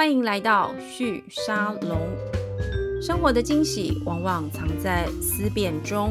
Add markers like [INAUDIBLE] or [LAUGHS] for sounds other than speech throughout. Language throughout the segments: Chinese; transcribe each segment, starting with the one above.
欢迎来到旭沙龙。生活的惊喜往往藏在思辨中。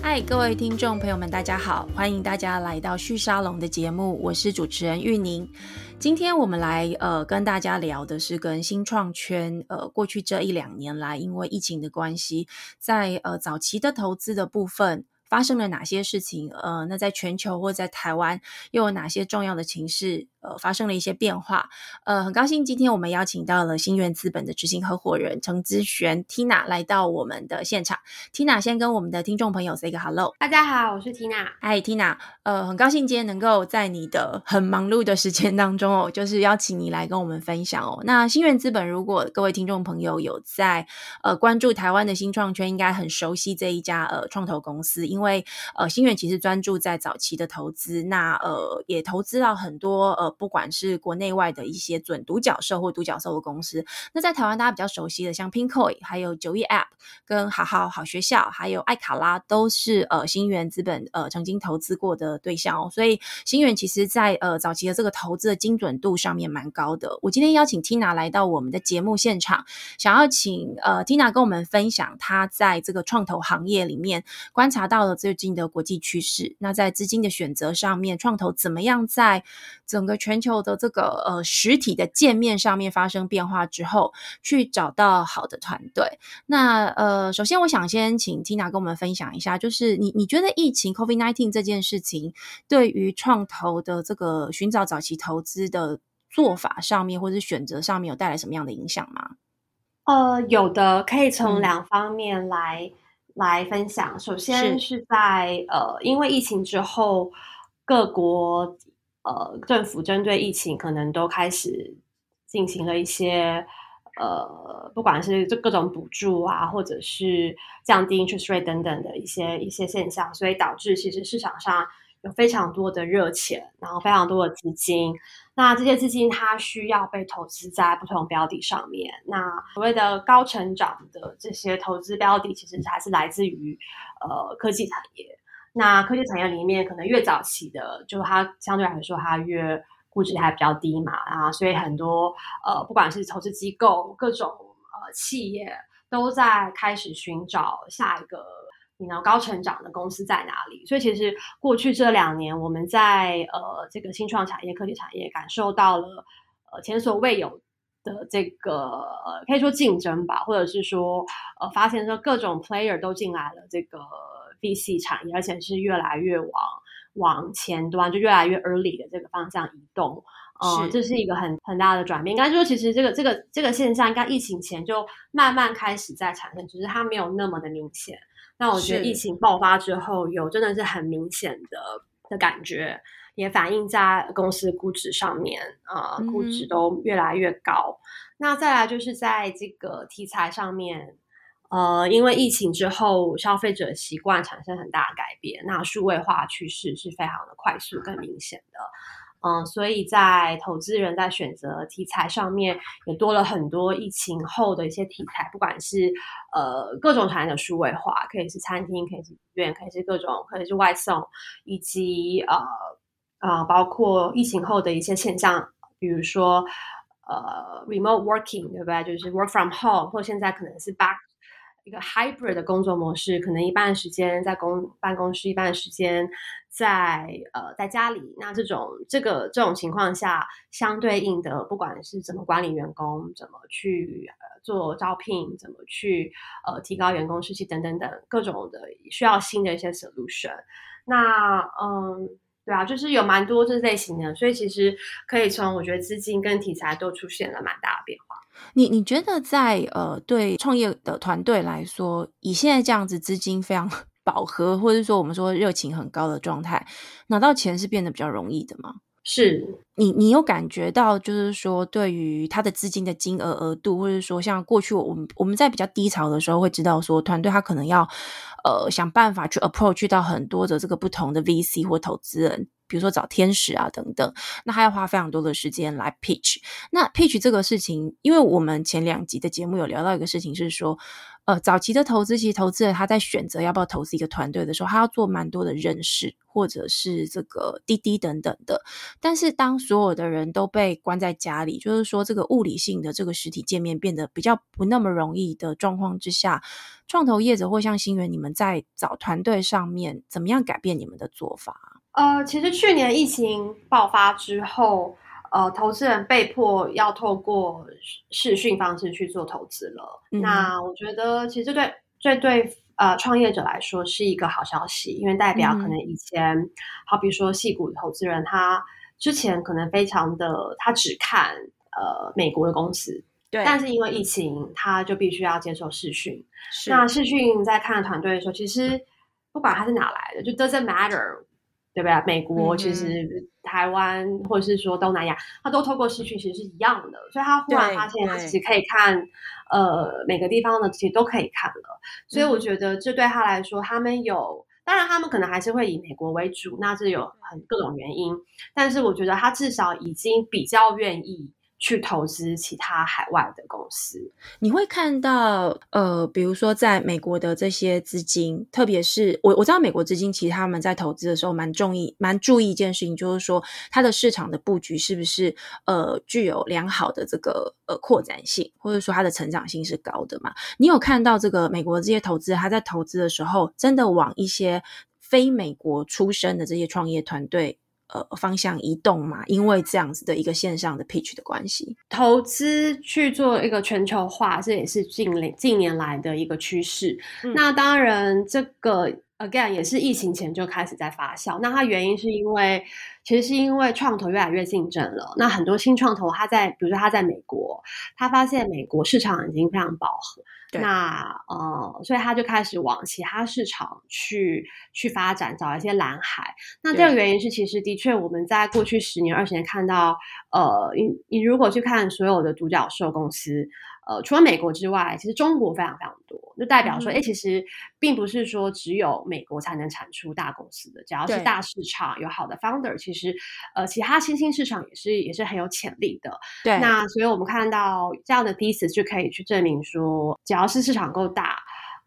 嗨，各位听众朋友们，大家好，欢迎大家来到旭沙龙的节目，我是主持人玉宁。今天我们来呃跟大家聊的是跟新创圈呃过去这一两年来，因为疫情的关系，在呃早期的投资的部分。发生了哪些事情？呃，那在全球或在台湾又有哪些重要的情势？呃，发生了一些变化。呃，很高兴今天我们邀请到了新源资本的执行合伙人程之璇 Tina 来到我们的现场。Tina 先跟我们的听众朋友 say 个 hello。大家好，我是 Tina。嗨，Tina。呃，很高兴今天能够在你的很忙碌的时间当中哦，就是邀请你来跟我们分享哦。那新源资本，如果各位听众朋友有在呃关注台湾的新创圈，应该很熟悉这一家呃创投公司，因为呃新源其实专注在早期的投资，那呃也投资到很多呃。不管是国内外的一些准独角兽或独角兽的公司，那在台湾大家比较熟悉的，像 Pinkoi、还有九亿 App、跟好好好学校，还有爱卡拉，都是呃新源资本呃曾经投资过的对象哦。所以新源其实在呃早期的这个投资的精准度上面蛮高的。我今天邀请 Tina 来到我们的节目现场，想要请呃 Tina 跟我们分享她在这个创投行业里面观察到了最近的国际趋势。那在资金的选择上面，创投怎么样在整个全球的这个呃实体的界面上面发生变化之后，去找到好的团队。那呃，首先我想先请 Tina 跟我们分享一下，就是你你觉得疫情 COVID nineteen 这件事情对于创投的这个寻找早期投资的做法上面，或者是选择上面有带来什么样的影响吗？呃，有的，可以从两方面来来分享。首先是在呃，因为疫情之后，各国。呃，政府针对疫情可能都开始进行了一些呃，不管是这各种补助啊，或者是降低 interest rate 等等的一些一些现象，所以导致其实市场上有非常多的热钱，然后非常多的资金。那这些资金它需要被投资在不同标的上面。那所谓的高成长的这些投资标的，其实还是来自于呃科技产业。那科技产业里面，可能越早期的，就它相对来说，它越估值还比较低嘛，啊，所以很多呃，不管是投资机构、各种呃企业，都在开始寻找下一个你能高成长的公司在哪里。所以其实过去这两年，我们在呃这个新创产业、科技产业感受到了呃前所未有的这个可以说竞争吧，或者是说呃发现说各种 player 都进来了这个。VC 产业，而且是越来越往往前端，就越来越 early 的这个方向移动。嗯，这是一个很很大的转变。应该说，其实这个这个这个现象，应该疫情前就慢慢开始在产生，只是它没有那么的明显。那我觉得疫情爆发之后，有真的是很明显的的感觉，也反映在公司估值上面啊，估值都越来越高。那再来就是在这个题材上面。呃，因为疫情之后，消费者习惯产生很大的改变，那数位化趋势是非常的快速、更明显的。嗯，所以在投资人在选择题材上面，也多了很多疫情后的一些题材，不管是呃各种产业的数位化，可以是餐厅，可以是医院，可以是各种，可以是外送，以及呃呃包括疫情后的一些现象，比如说呃 remote working，对不对？就是 work from home，或现在可能是 back。一个 hybrid 的工作模式，可能一半时间在公办公室，一半时间在呃在家里。那这种这个这种情况下，相对应的，不管是怎么管理员工，怎么去呃做招聘，怎么去呃提高员工士气等等等各种的需要新的一些 solution。那嗯，对啊，就是有蛮多这类型的，所以其实可以从我觉得资金跟题材都出现了蛮大的变化。你你觉得在呃对创业的团队来说，以现在这样子资金非常 [LAUGHS] 饱和，或者说我们说热情很高的状态，拿到钱是变得比较容易的吗？是你你有感觉到，就是说对于他的资金的金额额度，或者说像过去我们我们在比较低潮的时候，会知道说团队他可能要呃想办法去 approach 到很多的这个不同的 VC 或投资人，比如说找天使啊等等，那他要花非常多的时间来 pitch。那 pitch 这个事情，因为我们前两集的节目有聊到一个事情是说。呃，早期的投资，其实投资人他在选择要不要投资一个团队的时候，他要做蛮多的认识，或者是这个滴滴等等的。但是当所有的人都被关在家里，就是说这个物理性的这个实体界面变得比较不那么容易的状况之下，创投业者或像新源，你们在找团队上面怎么样改变你们的做法？呃，其实去年疫情爆发之后。呃，投资人被迫要透过视讯方式去做投资了。那我觉得，其实对这对呃创业者来说是一个好消息，因为代表可能以前，好比说细股投资人，他之前可能非常的他只看呃美国的公司，对，但是因为疫情，他就必须要接受视讯。那视讯在看团队的时候，其实不管他是哪来的，就 doesn't matter。对不对？美国其实、台湾或者是说东南亚，他都透过视讯，其实是一样的。所以他忽然发现，他其实可以看，呃，每个地方的其实都可以看了。所以我觉得这对他来说，他们有，当然他们可能还是会以美国为主，那是有很各种原因。但是我觉得他至少已经比较愿意。去投资其他海外的公司，你会看到，呃，比如说在美国的这些资金，特别是我我知道美国资金，其实他们在投资的时候蛮注意蛮注意一件事情，就是说它的市场的布局是不是呃具有良好的这个呃扩展性，或者说它的成长性是高的嘛？你有看到这个美国这些投资，他在投资的时候，真的往一些非美国出身的这些创业团队？呃，方向移动嘛，因为这样子的一个线上的 pitch 的关系，投资去做一个全球化，这也是近年近年来的一个趋势。那当然，这个 again 也是疫情前就开始在发酵。那它原因是因为，其实是因为创投越来越竞争了。那很多新创投，他在比如说他在美国，他发现美国市场已经非常饱和。那呃，所以他就开始往其他市场去去发展，找一些蓝海。那这个原因是，其实的确我们在过去十年、二十年看到，呃，你你如果去看所有的独角兽公司。呃，除了美国之外，其实中国非常非常多，就代表说，哎，其实并不是说只有美国才能产出大公司的，只要是大市场有好的 founder，其实呃，其他新兴市场也是也是很有潜力的。对，那所以我们看到这样的 thesis 就可以去证明说，只要是市场够大。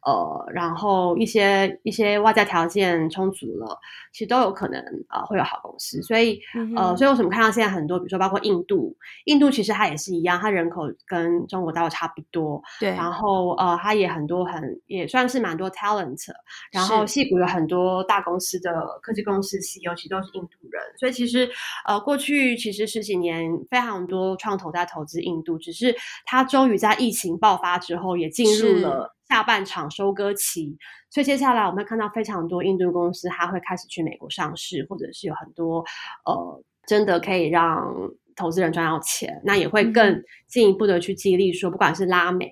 呃，然后一些一些外在条件充足了，其实都有可能呃会有好公司。所以呃，所以为什么看到现在很多，比如说包括印度，印度其实它也是一样，它人口跟中国大陆差不多。对。然后呃，它也很多很也算是蛮多 talent。然后戏骨有很多大公司的科技公司 CEO 其实都是印度人。所以其实呃，过去其实十几年非常多创投在投资印度，只是它终于在疫情爆发之后也进入了。下半场收割期，所以接下来我们会看到非常多印度公司，它会开始去美国上市，或者是有很多呃，真的可以让投资人赚到钱。那也会更进一步的去激励说，不管是拉美，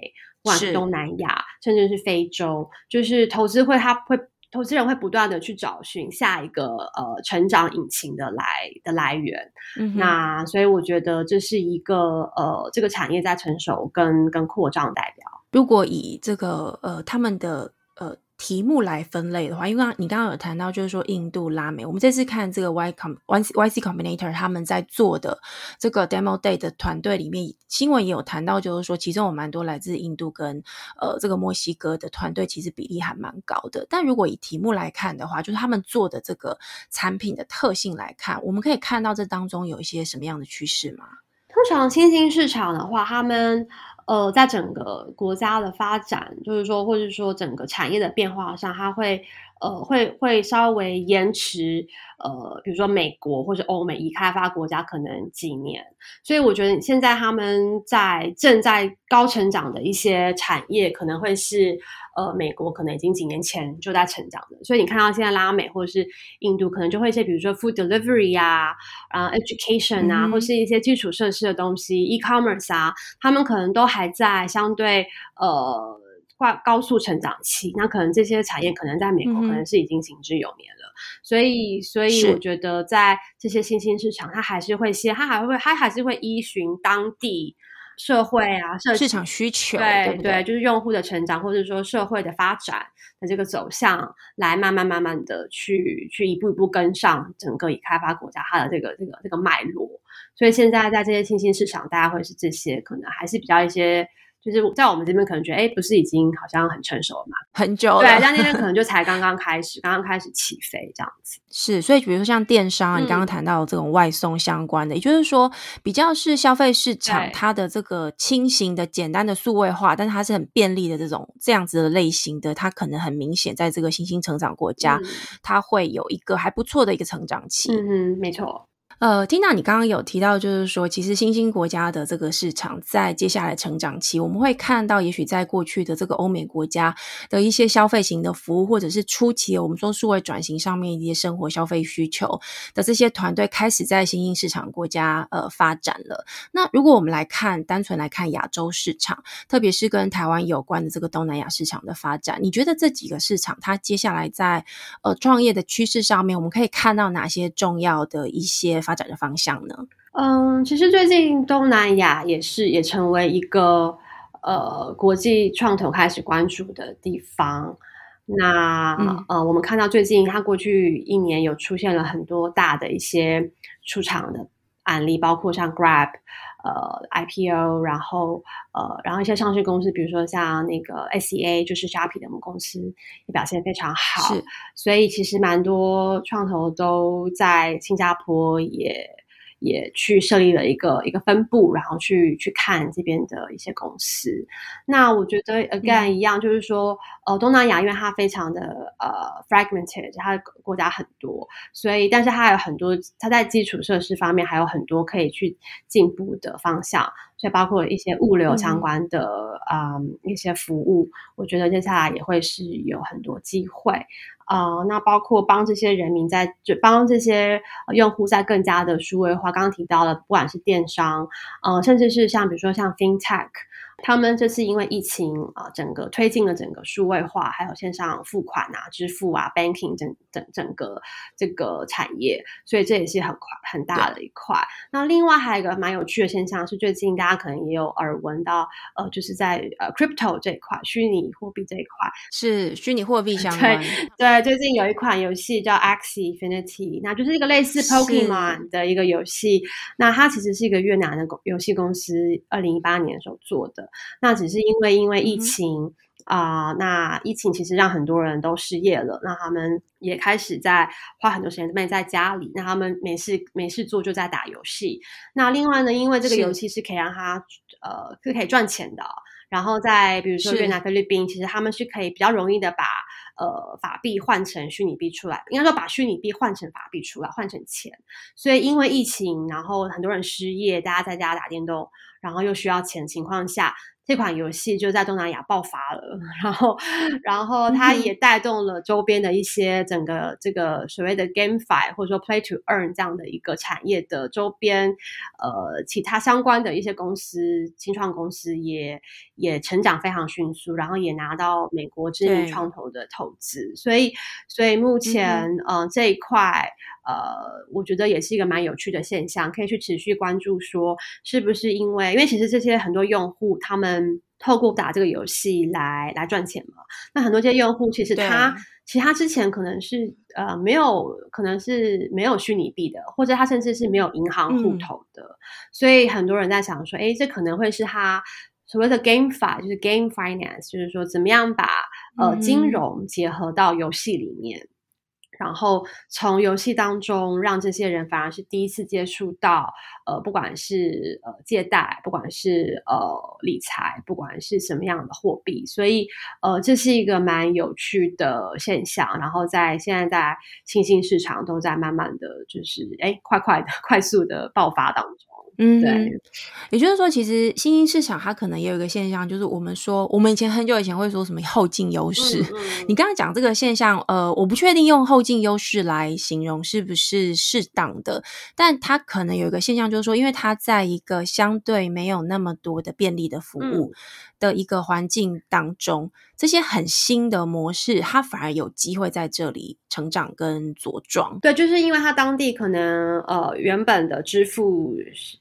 不管是东南亚，甚至是非洲，就是投资会，他会投资人会不断的去找寻下一个呃成长引擎的来的来源。那所以我觉得这是一个呃，这个产业在成熟跟跟扩张代表。如果以这个呃他们的呃题目来分类的话，因为刚你刚刚有谈到，就是说印度、拉美，我们这次看这个 Y Com Y Y C Combinator 他们在做的这个 Demo Day 的团队里面，新闻也有谈到，就是说其中有蛮多来自印度跟呃这个墨西哥的团队，其实比例还蛮高的。但如果以题目来看的话，就是他们做的这个产品的特性来看，我们可以看到这当中有一些什么样的趋势吗？通常新兴市场的话，他们呃，在整个国家的发展，就是说，或者说整个产业的变化上，它会呃，会会稍微延迟，呃，比如说美国或者欧美已开发国家可能几年。所以我觉得现在他们在正在高成长的一些产业，可能会是。呃，美国可能已经几年前就在成长的，所以你看到现在拉美或者是印度，可能就会一些比如说 food delivery 呀，啊 education 啊，或是一些基础设施的东西，e-commerce 啊，他们可能都还在相对呃挂高速成长期。那可能这些产业可能在美国可能是已经行之有年了。所以，所以我觉得在这些新兴市场，它还是会先，它还会，它还是会依循当地。社会啊，社市场需求，对对，就是用户的成长，或者说社会的发展的这个走向，来慢慢慢慢的去去一步一步跟上整个已开发国家它的这个这个这个脉络。所以现在在这些新兴市场，大家会是这些，可能还是比较一些。就是在我们这边可能觉得，哎，不是已经好像很成熟了嘛？很久了。对，在那边可能就才刚刚 [LAUGHS] 开始，刚刚开始起飞这样子。是，所以比如说像电商，你刚刚谈到这种外送相关的，也就是说，比较是消费市场它的这个轻型的、简单的数位化，但是它是很便利的这种这样子的类型的，它可能很明显在这个新兴成长国家，它会有一个还不错的一个成长期。嗯嗯，没错。呃，Tina，你刚刚有提到，就是说，其实新兴国家的这个市场在接下来成长期，我们会看到，也许在过去的这个欧美国家的一些消费型的服务，或者是初期我们说数位转型上面一些生活消费需求的这些团队，开始在新兴市场国家呃发展了。那如果我们来看，单纯来看亚洲市场，特别是跟台湾有关的这个东南亚市场的发展，你觉得这几个市场它接下来在呃创业的趋势上面，我们可以看到哪些重要的一些？发展的方向呢？嗯，其实最近东南亚也是也成为一个呃国际创投开始关注的地方。那呃，我们看到最近它过去一年有出现了很多大的一些出场的案例，包括像 Grab 呃 IPO，然后呃，然后一些上市公司，比如说像那个 SEA，就是 s h a p i 的母公司，也表现非常好。所以其实蛮多创投都在新加坡也。也去设立了一个一个分部，然后去去看这边的一些公司。那我觉得 again 一样，就是说，呃，东南亚因为它非常的呃 fragmented，它的国家很多，所以但是它还有很多，它在基础设施方面还有很多可以去进步的方向。所以包括一些物流相关的啊一些服务，我觉得接下来也会是有很多机会。啊，那包括帮这些人民在，就帮这些用户在更加的数位化。刚刚提到了，不管是电商，呃，甚至是像比如说像 FinTech。他们这次因为疫情啊，整个推进了整个数位化，还有线上付款啊、支付啊、banking 整整整个这个产业，所以这也是很快很大的一块。那另外还有一个蛮有趣的现象是，最近大家可能也有耳闻到，呃，就是在呃 crypto 这一块，虚拟货币这一块，是虚拟货币 [LAUGHS] 相关。对，最近有一款游戏叫 Axie Infinity，那就是一个类似 Pokemon 的一个游戏。那它其实是一个越南的公游戏公司，二零一八年的时候做的。那只是因为因为疫情啊，那疫情其实让很多人都失业了，那他们也开始在花很多时间闷在家里，那他们没事没事做就在打游戏。那另外呢，因为这个游戏是可以让他呃是可以赚钱的，然后在比如说越南、菲律宾，其实他们是可以比较容易的把呃法币换成虚拟币出来，应该说把虚拟币换成法币出来，换成钱。所以因为疫情，然后很多人失业，大家在家打电动。然后又需要钱情况下。这款游戏就在东南亚爆发了，[LAUGHS] 然后，然后它也带动了周边的一些整个这个所谓的 GameFi 或者说 Play to Earn 这样的一个产业的周边，呃，其他相关的一些公司、新创公司也也成长非常迅速，然后也拿到美国知名创投的投资，所以，所以目前，嗯，这一块，呃，我觉得也是一个蛮有趣的现象，可以去持续关注，说是不是因为，因为其实这些很多用户他们。嗯，透过打这个游戏来来赚钱嘛？那很多这些用户其实他，其实他之前可能是呃没有，可能是没有虚拟币的，或者他甚至是没有银行户头的，所以很多人在想说，哎，这可能会是他所谓的 game 法，就是 game finance，就是说怎么样把呃金融结合到游戏里面。然后从游戏当中让这些人反而是第一次接触到，呃，不管是呃借贷，不管是呃理财，不管是什么样的货币，所以呃这是一个蛮有趣的现象。然后在现在在新兴市场都在慢慢的就是哎快快的 [LAUGHS] 快速的爆发当中。嗯，对，也就是说，其实新兴市场它可能也有一个现象，就是我们说，我们以前很久以前会说什么后劲优势。你刚刚讲这个现象，呃，我不确定用后劲优势来形容是不是适当的，但它可能有一个现象，就是说，因为它在一个相对没有那么多的便利的服务。的一个环境当中，这些很新的模式，它反而有机会在这里成长跟茁壮。对，就是因为它当地可能呃原本的支付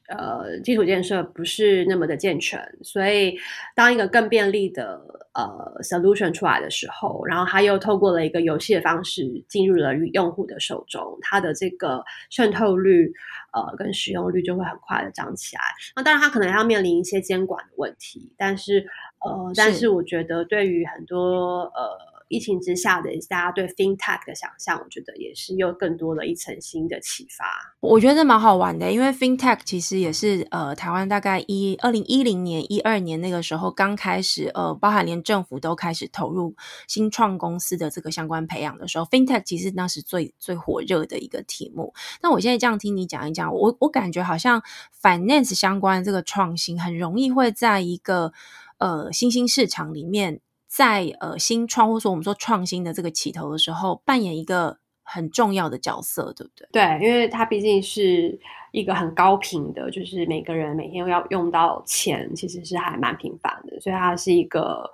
呃基础建设不是那么的健全，所以当一个更便利的呃 solution 出来的时候，然后它又透过了一个游戏的方式进入了用户的手中，它的这个渗透率呃跟使用率就会很快的涨起来。那当然，它可能要面临一些监管的问题，但是呃，但是我觉得对于很多呃。疫情之下的大家对 FinTech 的想象，我觉得也是又更多了一层新的启发。我觉得蛮好玩的，因为 FinTech 其实也是呃台湾大概一二零一零年、一二年那个时候刚开始，呃，包含连政府都开始投入新创公司的这个相关培养的时候，FinTech 其实那是最最火热的一个题目。那我现在这样听你讲一讲，我我感觉好像 Finance 相关这个创新很容易会在一个呃新兴市场里面。在呃新创或者说我们说创新的这个起头的时候，扮演一个很重要的角色，对不对？对，因为它毕竟是一个很高频的，就是每个人每天要用到钱，其实是还蛮频繁的，所以它是一个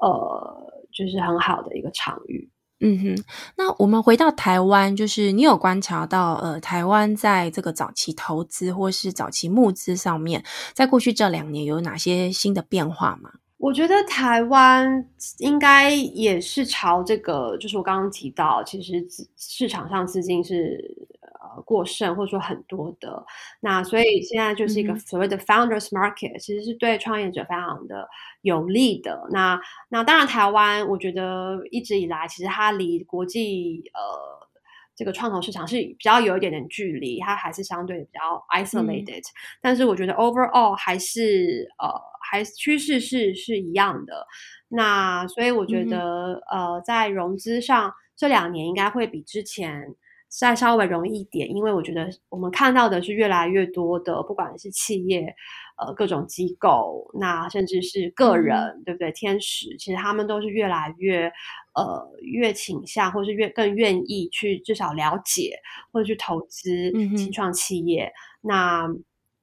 呃，就是很好的一个场域。嗯哼，那我们回到台湾，就是你有观察到呃，台湾在这个早期投资或是早期募资上面，在过去这两年有哪些新的变化吗？我觉得台湾应该也是朝这个，就是我刚刚提到，其实市场上资金是呃过剩或者说很多的，那所以现在就是一个所谓的 founders market，其实是对创业者非常的有利的。那那当然，台湾我觉得一直以来其实它离国际呃。这个创投市场是比较有一点点距离，它还是相对比较 isolated。但是我觉得 overall 还是呃，还趋势是是一样的。那所以我觉得呃，在融资上这两年应该会比之前再稍微容易一点，因为我觉得我们看到的是越来越多的，不管是企业呃各种机构，那甚至是个人，对不对？天使其实他们都是越来越。呃，越倾向或是越更愿意去至少了解或者去投资新创企业，那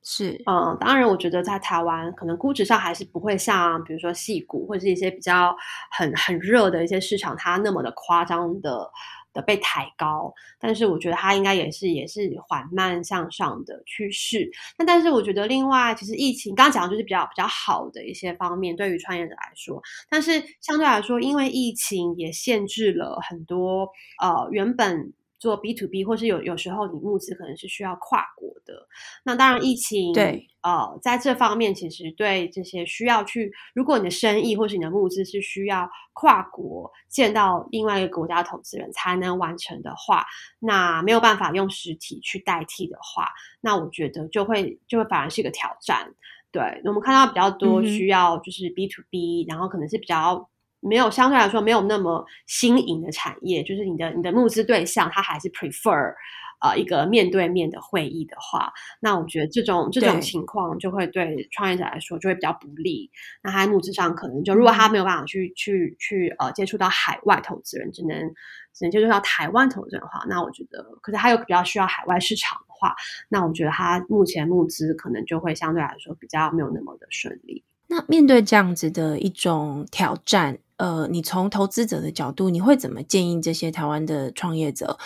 是嗯，当然，我觉得在台湾可能估值上还是不会像比如说戏股或者是一些比较很很热的一些市场，它那么的夸张的。的被抬高，但是我觉得它应该也是也是缓慢向上的趋势。那但是我觉得另外，其实疫情刚刚讲的就是比较比较好的一些方面，对于创业者来说。但是相对来说，因为疫情也限制了很多呃原本。做 B to B，或是有有时候你募资可能是需要跨国的。那当然，疫情对呃，在这方面其实对这些需要去，如果你的生意或是你的募资是需要跨国见到另外一个国家投资人才能完成的话，那没有办法用实体去代替的话，那我觉得就会就会反而是一个挑战。对，我们看到比较多需要就是 B to B，然后可能是比较。没有相对来说没有那么新颖的产业，就是你的你的募资对象他还是 prefer 呃一个面对面的会议的话，那我觉得这种这种情况就会对创业者来说就会比较不利。那他募资上可能就如果他没有办法去去去呃接触到海外投资人，只能只能接触到台湾投资人的话，那我觉得可是他又比较需要海外市场的话，那我觉得他目前募资可能就会相对来说比较没有那么的顺利。那面对这样子的一种挑战。呃，你从投资者的角度，你会怎么建议这些台湾的创业者，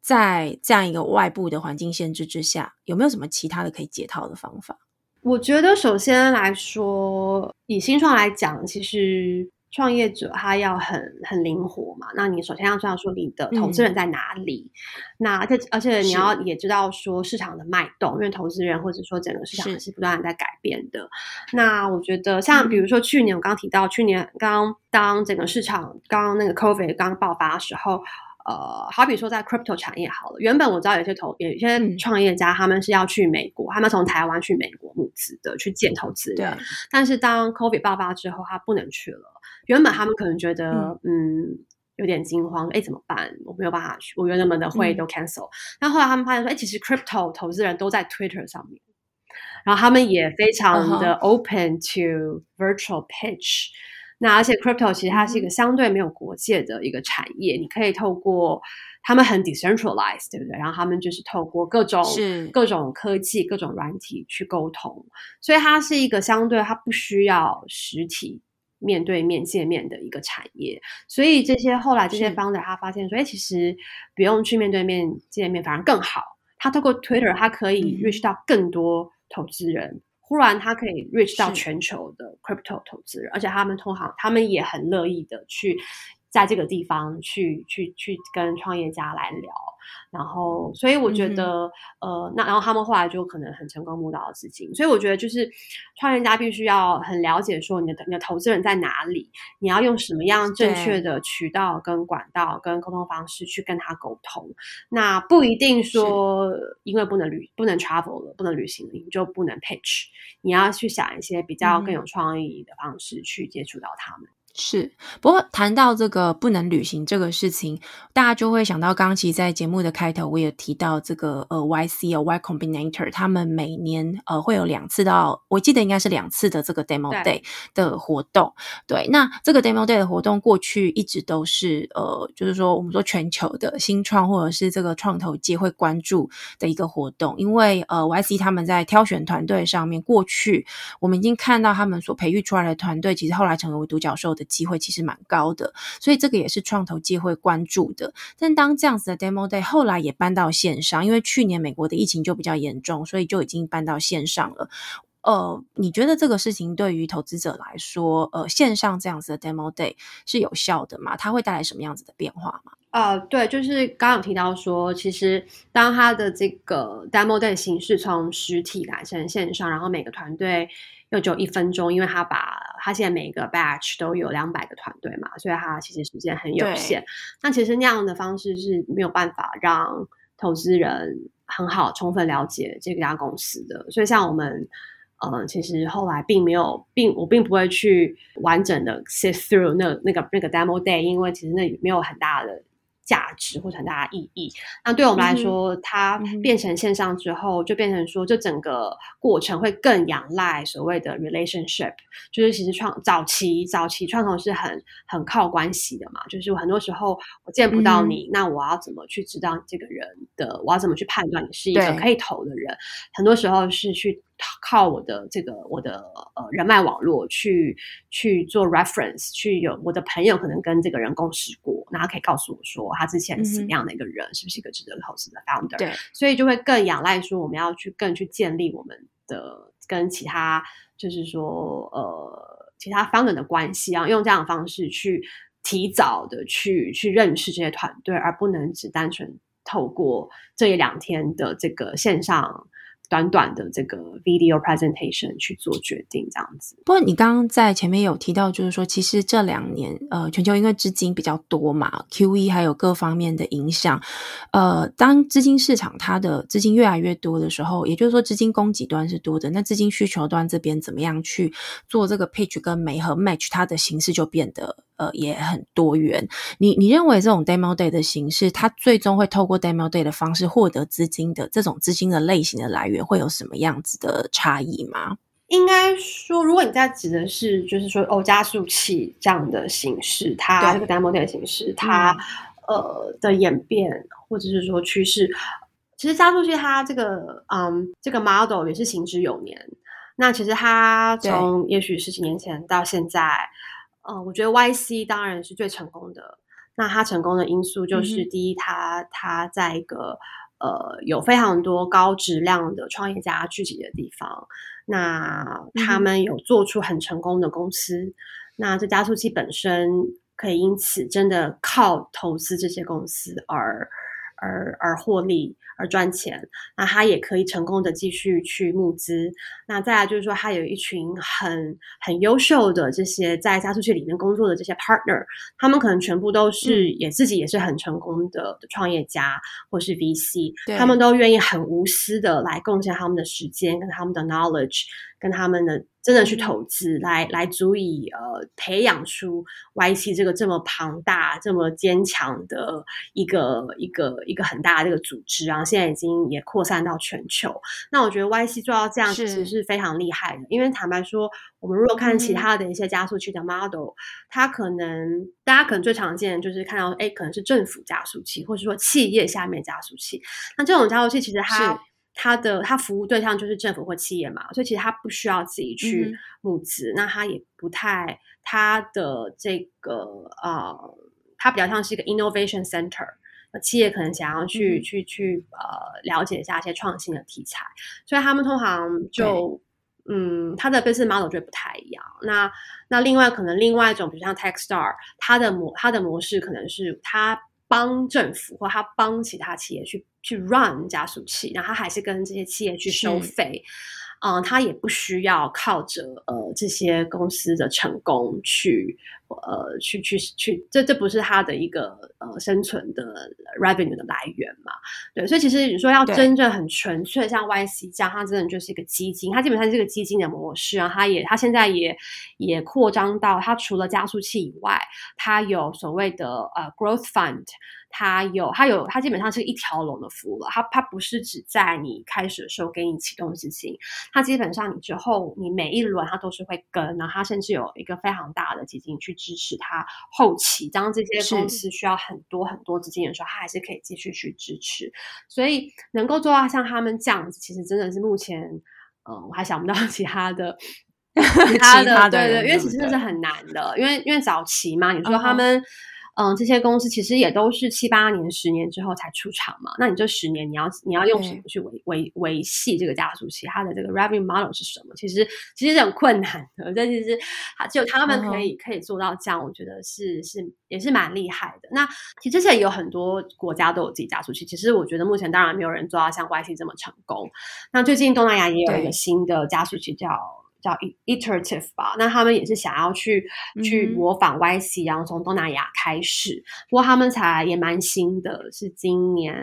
在这样一个外部的环境限制之下，有没有什么其他的可以解套的方法？我觉得首先来说，以新创来讲，其实。创业者他要很很灵活嘛，那你首先要知道说你的投资人在哪里，那而且而且你要也知道说市场的脉动，因为投资人或者说整个市场是不断的在改变的。那我觉得像比如说去年我刚刚提到，去年刚当整个市场刚那个 COVID 刚爆发的时候。呃，好比说在 crypto 产业好了，原本我知道有些投有些创业家他们是要去美国，他们从台湾去美国募资的，去建投资人。但是当 COVID 爆发之后，他不能去了。原本他们可能觉得嗯有点惊慌，哎怎么办？我没有办法去，我原本的会都 cancel。但后来他们发现说，哎其实 crypto 投资人都在 Twitter 上面，然后他们也非常的 open to virtual pitch。那而且，crypto 其实它是一个相对没有国界的一个产业，你可以透过他们很 decentralized，对不对？然后他们就是透过各种各种科技、各种软体去沟通，所以它是一个相对它不需要实体面对面见面的一个产业。所以这些后来这些 founder 他发现说，哎，其实不用去面对面见面反而更好。他透过 Twitter，他可以 reach 到更多投资人，忽然他可以 reach 到全球的 crypto 投资人，而且他们通常他们也很乐意的去在这个地方去去去跟创业家来聊。然后，所以我觉得，呃，那然后他们后来就可能很成功募到资金。所以我觉得，就是创业家必须要很了解说你的你的投资人在哪里，你要用什么样正确的渠道跟管道跟沟通方式去跟他沟通。那不一定说因为不能旅不能 travel 了，不能旅行了，你就不能 pitch。你要去想一些比较更有创意的方式去接触到他们。是，不过谈到这个不能旅行这个事情，大家就会想到，刚刚其实在节目的开头，我也提到这个呃，YC 哦，Y Combinator，他们每年呃会有两次到，我记得应该是两次的这个 Demo Day 的活动。对，那这个 Demo Day 的活动过去一直都是呃，就是说我们说全球的新创或者是这个创投界会关注的一个活动，因为呃，YC 他们在挑选团队上面，过去我们已经看到他们所培育出来的团队，其实后来成为独角兽。的机会其实蛮高的，所以这个也是创投界会关注的。但当这样子的 demo day 后来也搬到线上，因为去年美国的疫情就比较严重，所以就已经搬到线上了。呃，你觉得这个事情对于投资者来说，呃，线上这样子的 demo day 是有效的吗？它会带来什么样子的变化吗？呃，对，就是刚刚有提到说，其实当它的这个 demo day 形式从实体改成线上，然后每个团队。又只有一分钟，因为他把他现在每一个 batch 都有两百个团队嘛，所以他其实时间很有限。那其实那样的方式是没有办法让投资人很好充分了解这家公司的。所以像我们，呃，其实后来并没有，并我并不会去完整的 sit through 那那个那个 demo day，因为其实那没有很大的。价值或者很大的意义。那对我们来说，它变成线上之后，就变成说，这整个过程会更仰赖所谓的 relationship。就是其实创早期早期创投是很很靠关系的嘛。就是很多时候我见不到你，那我要怎么去知道这个人的？我要怎么去判断你是一个可以投的人？很多时候是去。靠我的这个我的呃人脉网络去去做 reference，去有我的朋友可能跟这个人共事过，那他可以告诉我说他之前是什么样的一个人，是不是一个值得投资的 founder？对，所以就会更仰赖说我们要去更去建立我们的跟其他就是说呃其他 founder 的关系，然后用这样的方式去提早的去去认识这些团队，而不能只单纯透过这一两天的这个线上。短短的这个 video presentation 去做决定，这样子。不过你刚刚在前面有提到，就是说，其实这两年，呃，全球因为资金比较多嘛，QE 还有各方面的影响，呃，当资金市场它的资金越来越多的时候，也就是说，资金供给端是多的，那资金需求端这边怎么样去做这个 pitch 跟媒和 match，它的形式就变得。呃，也很多元。你你认为这种 demo day 的形式，它最终会透过 demo day 的方式获得资金的这种资金的类型的来源，会有什么样子的差异吗？应该说，如果你在指的是，就是说，哦，加速器这样的形式，它这个 demo 的形式，它呃的演变，或者是说趋势，其实加速器它这个嗯这个 model 也是行之有年。那其实它从也许十几年前到现在。呃，我觉得 YC 当然是最成功的。那它成功的因素就是，第一，它它在一个呃有非常多高质量的创业家聚集的地方。那他们有做出很成功的公司。那这加速器本身可以因此真的靠投资这些公司而而而获利。而赚钱，那他也可以成功的继续去募资。那再来就是说，他有一群很很优秀的这些在加速器里面工作的这些 partner，他们可能全部都是也自己也是很成功的创业家或是 VC，他们都愿意很无私的来贡献他们的时间跟他们的 knowledge。跟他们的真的去投资，来来足以呃培养出 YC 这个这么庞大、这么坚强的一个一个一个很大的这个组织，然后现在已经也扩散到全球。那我觉得 YC 做到这样其实是非常厉害的，因为坦白说，我们如果看其他的一些加速器的 model，它可能大家可能最常见就是看到，哎，可能是政府加速器，或者说企业下面加速器。那这种加速器其实它。他的他服务对象就是政府或企业嘛，所以其实他不需要自己去募资，那他也不太他的这个呃，他比较像是一个 innovation center，企业可能想要去去去呃了解一下一些创新的题材，所以他们通常就嗯，它的 business model 就不太一样。那那另外可能另外一种，比如像 Techstar，它的模它的模式可能是它帮政府或它帮其他企业去去 run 加速器，然后他还是跟这些企业去收费。嗯，他也不需要靠着呃这些公司的成功去呃去去去，这这不是他的一个呃生存的 revenue 的来源嘛？对，所以其实你说要真正很纯粹，像 YC 这样，它真的就是一个基金，它基本上是一个基金的模式啊。它也它现在也也扩张到，它除了加速器以外，它有所谓的呃 growth fund。它有，它有，它基本上是一条龙的服务了。它它不是只在你开始的时候给你启动资金，它基本上你之后你每一轮它都是会跟，然后它甚至有一个非常大的基金去支持他后期。当这些公司需要很多很多资金的时候，他还是可以继续去支持。所以能够做到像他们这样子，其实真的是目前，嗯，我还想不到 [LAUGHS] 其他的，其他的，对对，因为其实是很难的，因为因为早期嘛，你说他们。嗯，这些公司其实也都是七八年、十年之后才出场嘛。那你这十年，你要你要用什么去维维维系这个加速器？它的这个 revenue model 是什么？其实其实是很困难的。[LAUGHS] 但其实只有他们可以可以做到这样，我觉得是是也是蛮厉害的。那其实之前有很多国家都有自己加速器，其实我觉得目前当然没有人做到像 YC 这么成功。那最近东南亚也有一个新的加速器叫。叫 iterative 吧，那他们也是想要去去模仿 YC，然后从东南亚开始，不过他们才也蛮新的，是今年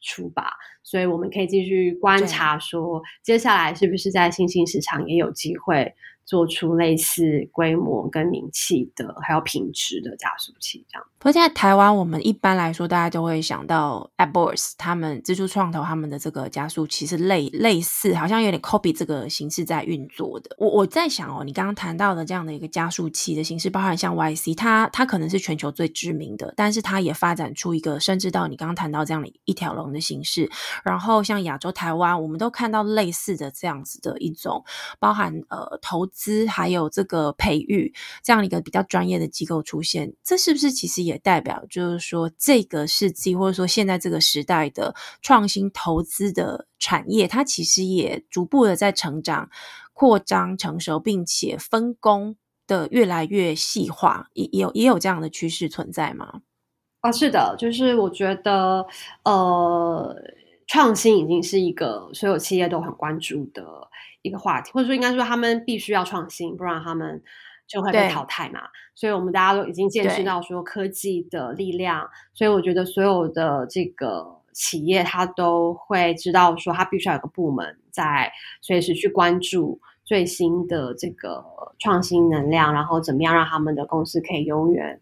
初吧，所以我们可以继续观察，说接下来是不是在新兴市场也有机会。做出类似规模跟名气的，还有品质的加速器，这样。不过在台湾，我们一般来说，大家都会想到 AppBoss 他们蜘蛛创投他们的这个加速器是类类似，好像有点 copy 这个形式在运作的。我我在想哦，你刚刚谈到的这样的一个加速器的形式，包含像 YC，它它可能是全球最知名的，但是它也发展出一个，甚至到你刚刚谈到这样的一条龙的形式。然后像亚洲台湾，我们都看到类似的这样子的一种，包含呃投。资还有这个培育这样一个比较专业的机构出现，这是不是其实也代表，就是说这个世纪或者说现在这个时代的创新投资的产业，它其实也逐步的在成长、扩张、成熟，并且分工的越来越细化，也也有也有这样的趋势存在吗？啊，是的，就是我觉得，呃，创新已经是一个所有企业都很关注的。一个话题，或者说应该说他们必须要创新，不然他们就会被淘汰嘛。所以我们大家都已经见识到说科技的力量，所以我觉得所有的这个企业，他都会知道说，他必须要有个部门在随时去关注最新的这个创新能量，然后怎么样让他们的公司可以永远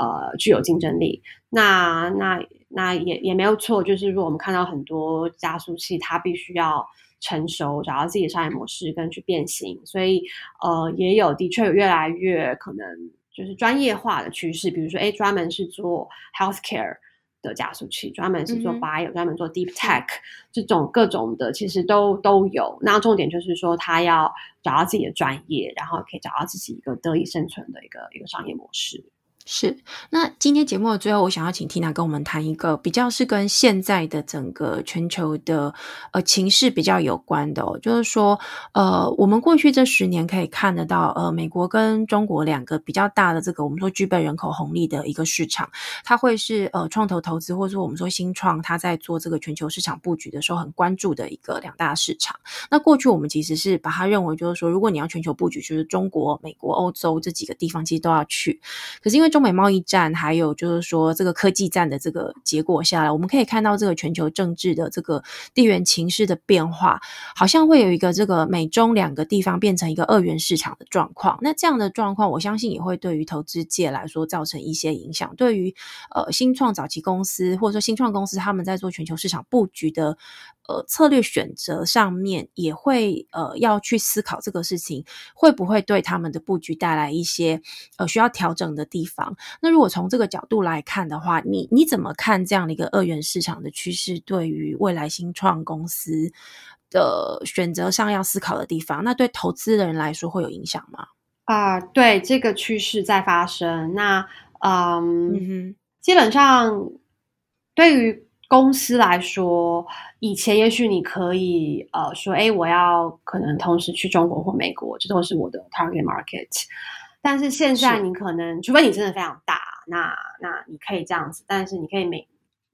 呃具有竞争力。那那那也也没有错，就是说我们看到很多加速器，它必须要。成熟，找到自己的商业模式跟去变形，所以呃，也有的确有越来越可能就是专业化的趋势，比如说哎，专门是做 healthcare 的加速器，专门是做 bio，专门做 deep tech 这种各种的，其实都都有。那重点就是说，他要找到自己的专业，然后可以找到自己一个得以生存的一个一个商业模式。是，那今天节目的最后，我想要请 Tina 跟我们谈一个比较是跟现在的整个全球的呃情势比较有关的，哦，就是说，呃，我们过去这十年可以看得到，呃，美国跟中国两个比较大的这个我们说具备人口红利的一个市场，它会是呃创投投资或者说我们说新创，它在做这个全球市场布局的时候很关注的一个两大市场。那过去我们其实是把它认为就是说，如果你要全球布局，就是中国、美国、欧洲这几个地方其实都要去，可是因为中美贸易战，还有就是说这个科技战的这个结果下来，我们可以看到这个全球政治的这个地缘情势的变化，好像会有一个这个美中两个地方变成一个二元市场的状况。那这样的状况，我相信也会对于投资界来说造成一些影响。对于呃新创早期公司或者说新创公司，他们在做全球市场布局的。呃，策略选择上面也会呃要去思考这个事情会不会对他们的布局带来一些呃需要调整的地方。那如果从这个角度来看的话，你你怎么看这样的一个二元市场的趋势对于未来新创公司的选择上要思考的地方？那对投资人来说会有影响吗？啊，对这个趋势在发生。那嗯，基本上。对于公司来说，以前也许你可以呃说，哎，我要可能同时去中国或美国，这都是我的 target market。但是现在你可能，除非你真的非常大，那那你可以这样子，但是你可以每，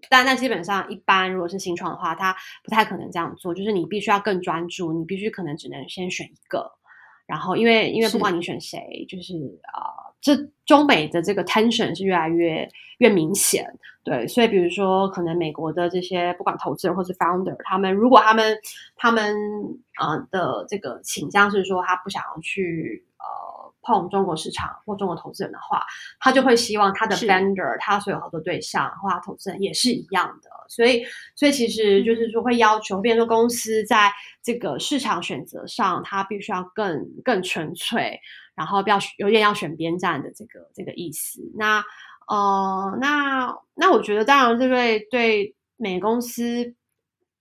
但那基本上一般如果是新创的话，它不太可能这样做，就是你必须要更专注，你必须可能只能先选一个。然后，因为因为不管你选谁，就是啊，这中美的这个 tension 是越来越越明显，对，所以比如说，可能美国的这些不管投资人或是 founder，他们如果他们他们啊的这个倾向是说他不想要去呃碰中国市场或中国投资人的话，他就会希望他的 vendor，他所有合作对象或他投资人也是一样的。所以，所以其实就是说，会要求，比如说公司在这个市场选择上，它必须要更更纯粹，然后不要有点要选边站的这个这个意思。那呃，那那我觉得，当然，这对对美公司，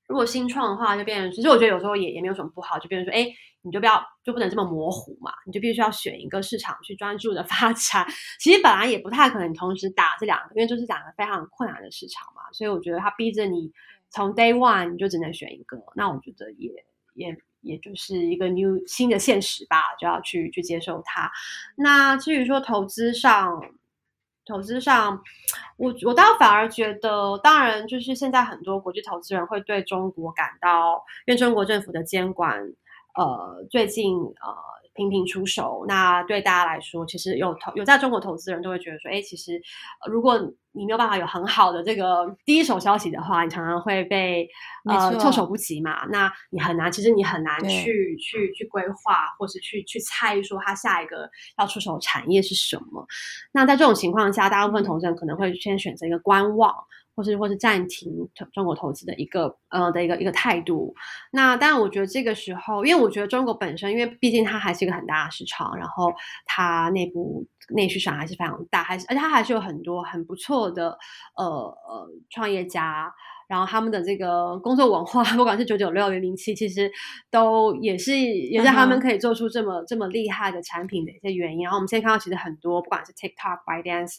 如果新创的话，就变成，其实我觉得有时候也也没有什么不好，就变成说，哎。你就不要就不能这么模糊嘛？你就必须要选一个市场去专注的 [LAUGHS] 发展。其实本来也不太可能同时打这两个，因为就是两个非常困难的市场嘛。所以我觉得他逼着你从 day one 你就只能选一个。那我觉得也也也就是一个 new 新的现实吧，就要去去接受它。那至于说投资上，投资上，我我倒反而觉得，当然就是现在很多国际投资人会对中国感到，因为中国政府的监管。呃，最近呃频频出手，那对大家来说，其实有投有在中国投资人都会觉得说，哎，其实如果你没有办法有很好的这个第一手消息的话，你常常会被呃措手不及嘛。那你很难，其实你很难去去去规划，或是去去猜说它下一个要出手产业是什么。那在这种情况下，大部分投资人可能会先选择一个观望。或是或是暂停中国投资的一个呃的一个一个态度，那当然我觉得这个时候，因为我觉得中国本身，因为毕竟它还是一个很大的市场，然后它内部内需上还是非常大，还是而且它还是有很多很不错的呃呃创业家。然后他们的这个工作文化，[LAUGHS] 不管是九九六零零七，其实都也是也是他们可以做出这么这么厉害的产品的一些原因。然后我们现在看到，其实很多不管是 TikTok、ByteDance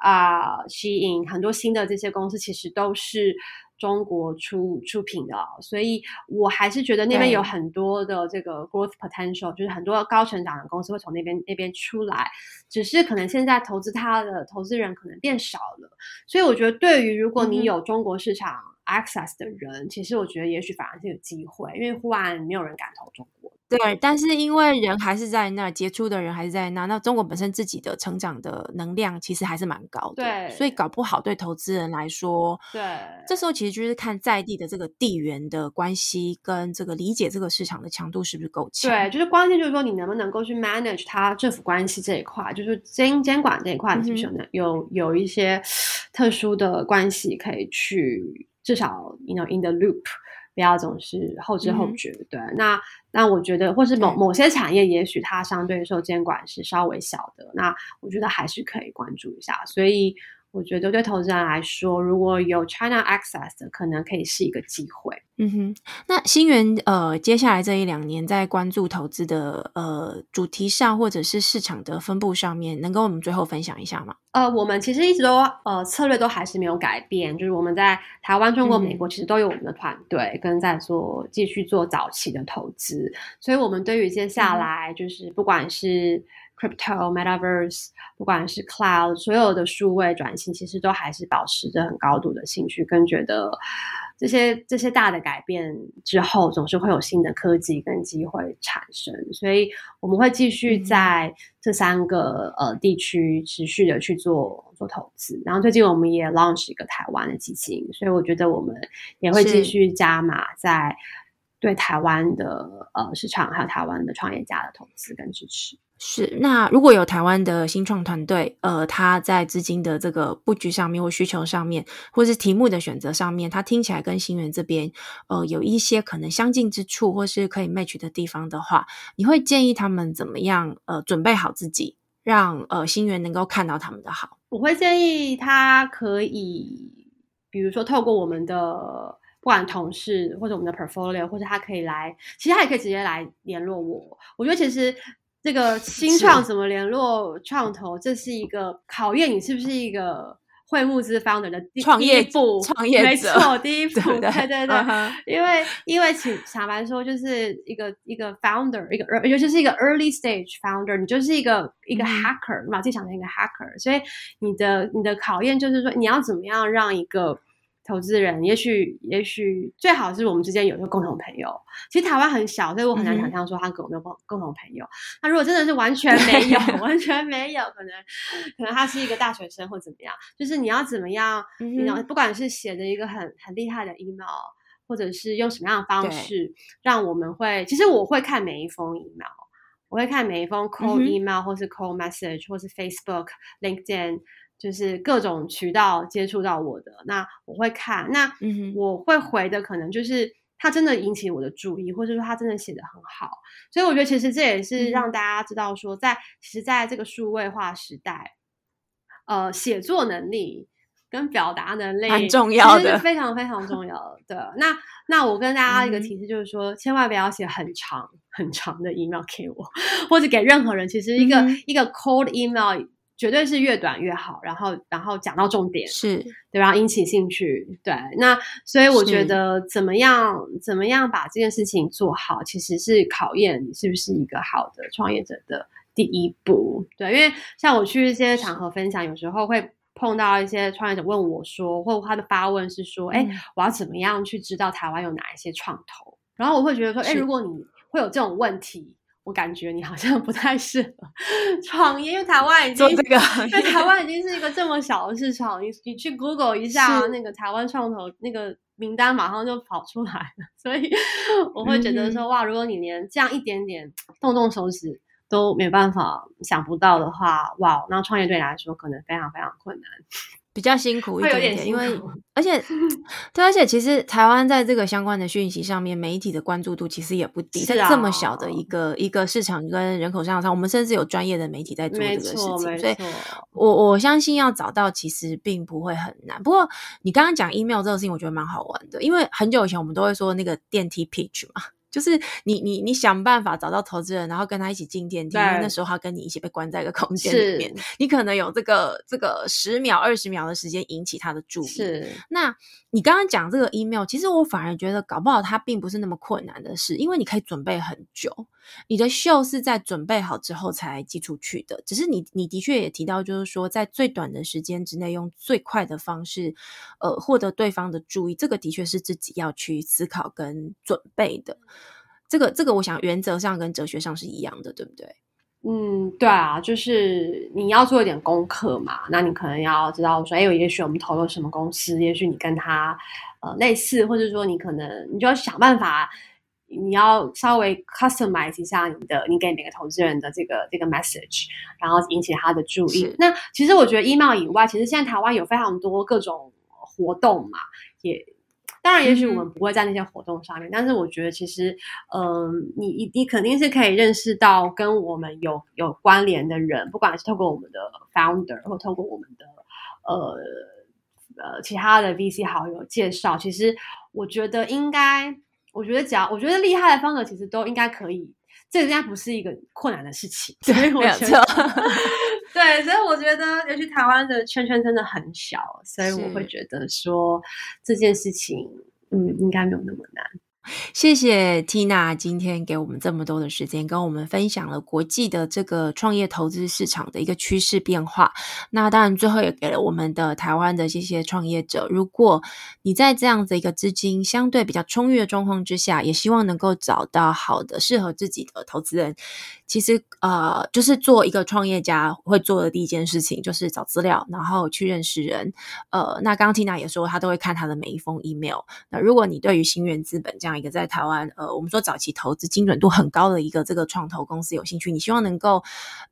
啊、Shein，很多新的这些公司，其实都是。中国出出品的，所以我还是觉得那边有很多的这个 growth potential，就是很多高成长的公司会从那边那边出来，只是可能现在投资它的投资人可能变少了，所以我觉得对于如果你有中国市场 access 的人，其实我觉得也许反而是有机会，因为忽然没有人敢投中国。对，但是因为人还是在那，杰出的人还是在那，那中国本身自己的成长的能量其实还是蛮高的，对，所以搞不好对投资人来说，对，这时候其实就是看在地的这个地缘的关系跟这个理解这个市场的强度是不是够强，对，就是关键就是说你能不能够去 manage 它政府关系这一块，就是监监管这一块是不是有有一些特殊的关系可以去至少 you know in the loop。不要总是后知后觉，对。那那我觉得，或是某某些产业，也许它相对受监管是稍微小的，那我觉得还是可以关注一下。所以。我觉得对投资人来说，如果有 China Access 的，可能可以是一个机会。嗯哼，那新源呃，接下来这一两年在关注投资的呃主题上，或者是市场的分布上面，能跟我们最后分享一下吗？呃，我们其实一直都呃策略都还是没有改变，就是我们在台湾、中国、美国其实都有我们的团队跟在做继续做早期的投资，所以我们对于接下来就是不管是。Crypto Metaverse，不管是 Cloud，所有的数位转型，其实都还是保持着很高度的兴趣，跟觉得这些这些大的改变之后，总是会有新的科技跟机会产生。所以我们会继续在这三个呃地区持续的去做做投资。然后最近我们也 launch 一个台湾的基金，所以我觉得我们也会继续加码在对台湾的呃市场，还有台湾的创业家的投资跟支持。是，那如果有台湾的新创团队，呃，他在资金的这个布局上面，或需求上面，或是题目的选择上面，他听起来跟新源这边，呃，有一些可能相近之处，或是可以 match 的地方的话，你会建议他们怎么样？呃，准备好自己，让呃新源能够看到他们的好。我会建议他可以，比如说透过我们的不管同事或者我们的 portfolio，或者他可以来，其实他也可以直接来联络我。我觉得其实。这个新创怎么联络创投？这是一个考验你是不是一个会募资 founder 的第创业步，创业没错，[LAUGHS] 第一步，对对对，因为因为请坦白说，就是一个一个 founder，一个尤其是一个 early stage founder，你就是一个一个 hacker，你把自己想成一个 hacker，所以你的你的考验就是说，你要怎么样让一个投资人，也许也许最好是我们之间有一个共同朋友。其实台湾很小，所以我很难想象说他跟我没有共共同朋友。那如果真的是完全没有，[LAUGHS] 完全没有，可能可能他是一个大学生或怎么样。就是你要怎么样，不管是写的一个很很厉害的 email，或者是用什么样的方式，让我们会，其实我会看每一封 email，我会看每一封 call email，或是 call message，或是 Facebook、LinkedIn。就是各种渠道接触到我的，那我会看，那我会回的，可能就是他真的引起我的注意，或者说他真的写的很好，所以我觉得其实这也是让大家知道说，在其实在这个数位化时代，呃，写作能力跟表达能力很重要的，非常非常重要的。那那我跟大家一个提示就是说，千万不要写很长很长的 email 给我，或者给任何人。其实一个一个 cold email。绝对是越短越好，然后然后讲到重点，是对，然后引起兴趣，对。那所以我觉得怎么样怎么样把这件事情做好，其实是考验你是不是一个好的创业者的第一步。对，因为像我去一些场合分享，有时候会碰到一些创业者问我说，或他的发问是说，哎，我要怎么样去知道台湾有哪一些创投？然后我会觉得说，哎，如果你会有这种问题。我感觉你好像不太适合 [LAUGHS] 创业，因为台湾已经这个，因为台湾已经是一个这么小的市场，你你去 Google 一下那个台湾创投那个名单，马上就跑出来了。所以 [LAUGHS] 我会觉得说，哇，如果你连这样一点点动动手指都没办法想不到的话，哇，那创业对你来说可能非常非常困难。比较辛苦一点点，因为而且 [LAUGHS] 对，而且其实台湾在这个相关的讯息上面，媒体的关注度其实也不低，在这么小的一个一个市场跟人口上上，我们甚至有专业的媒体在做这个事情，所以我我相信要找到其实并不会很难。不过你刚刚讲 email 这个事情，我觉得蛮好玩的，因为很久以前我们都会说那个电梯 pitch 嘛。就是你你你想办法找到投资人，然后跟他一起进电梯。那时候他跟你一起被关在一个空间里面，你可能有这个这个十秒二十秒的时间引起他的注意。是，那你刚刚讲这个 email，其实我反而觉得搞不好它并不是那么困难的事，因为你可以准备很久。你的秀是在准备好之后才寄出去的，只是你你的确也提到，就是说在最短的时间之内，用最快的方式，呃，获得对方的注意，这个的确是自己要去思考跟准备的。这个这个，我想原则上跟哲学上是一样的，对不对？嗯，对啊，就是你要做一点功课嘛。那你可能要知道说，哎，也许我们投了什么公司，也许你跟他呃类似，或者说你可能你就要想办法。你要稍微 customize 一下你的，你给每个投资人的这个这个 message，然后引起他的注意。那其实我觉得 email 以外，其实现在台湾有非常多各种活动嘛，也当然也许我们不会在那些活动上面，但是我觉得其实，嗯，你你你肯定是可以认识到跟我们有有关联的人，不管是透过我们的 founder 或透过我们的呃呃其他的 VC 好友介绍，其实我觉得应该。我觉得，只要我觉得厉害的方格其实都应该可以，这应该不是一个困难的事情。所以我觉得，[LAUGHS] 对，所以我觉得，尤其台湾的圈圈真的很小，所以我会觉得说这件事情，嗯，应该没有那么难。谢谢 Tina 今天给我们这么多的时间，跟我们分享了国际的这个创业投资市场的一个趋势变化。那当然，最后也给了我们的台湾的这些创业者，如果你在这样的一个资金相对比较充裕的状况之下，也希望能够找到好的适合自己的投资人。其实，呃，就是做一个创业家会做的第一件事情，就是找资料，然后去认识人。呃，那刚刚 Tina 也说，他都会看他的每一封 email。那如果你对于新源资本这样样一个在台湾，呃，我们说早期投资精准度很高的一个这个创投公司有兴趣，你希望能够，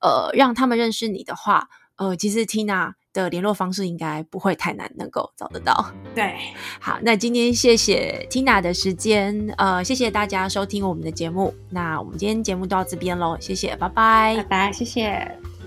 呃，让他们认识你的话，呃，其实 Tina。的联络方式应该不会太难，能够找得到。对，[LAUGHS] 好，那今天谢谢 Tina 的时间，呃，谢谢大家收听我们的节目。那我们今天节目到这边喽，谢谢，拜拜，拜拜，谢谢。